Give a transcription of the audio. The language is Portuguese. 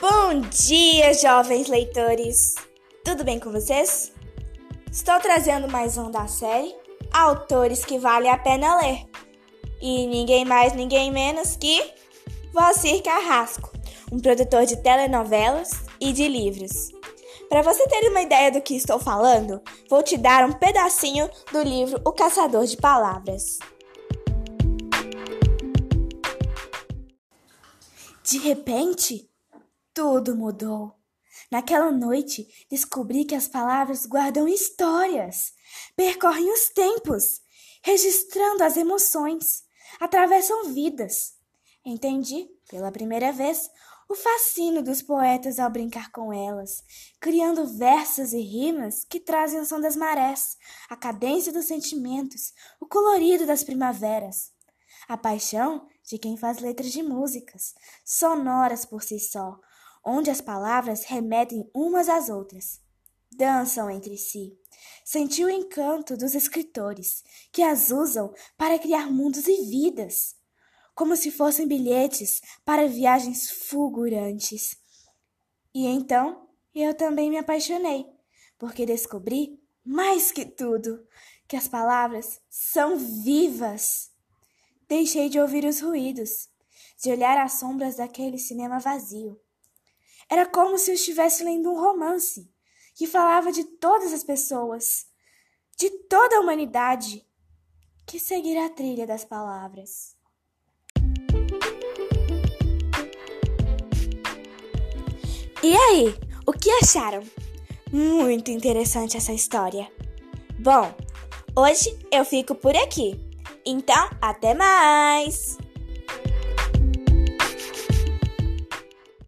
Bom dia, jovens leitores! Tudo bem com vocês? Estou trazendo mais um da série Autores que vale a pena ler. E ninguém mais, ninguém menos que Valcir Carrasco, um produtor de telenovelas e de livros. Para você ter uma ideia do que estou falando, vou te dar um pedacinho do livro O Caçador de Palavras. De repente, tudo mudou. Naquela noite, descobri que as palavras guardam histórias, percorrem os tempos, registrando as emoções, atravessam vidas. Entendi, pela primeira vez, o fascínio dos poetas ao brincar com elas, criando versos e rimas que trazem o som das marés, a cadência dos sentimentos, o colorido das primaveras. A paixão de quem faz letras de músicas, sonoras por si só, onde as palavras remetem umas às outras, dançam entre si. Senti o encanto dos escritores, que as usam para criar mundos e vidas, como se fossem bilhetes para viagens fulgurantes. E então eu também me apaixonei, porque descobri, mais que tudo, que as palavras são vivas. Deixei de ouvir os ruídos, de olhar as sombras daquele cinema vazio era como se eu estivesse lendo um romance que falava de todas as pessoas, de toda a humanidade, que seguirá a trilha das palavras. E aí, o que acharam? Muito interessante essa história. Bom, hoje eu fico por aqui. Então, até mais!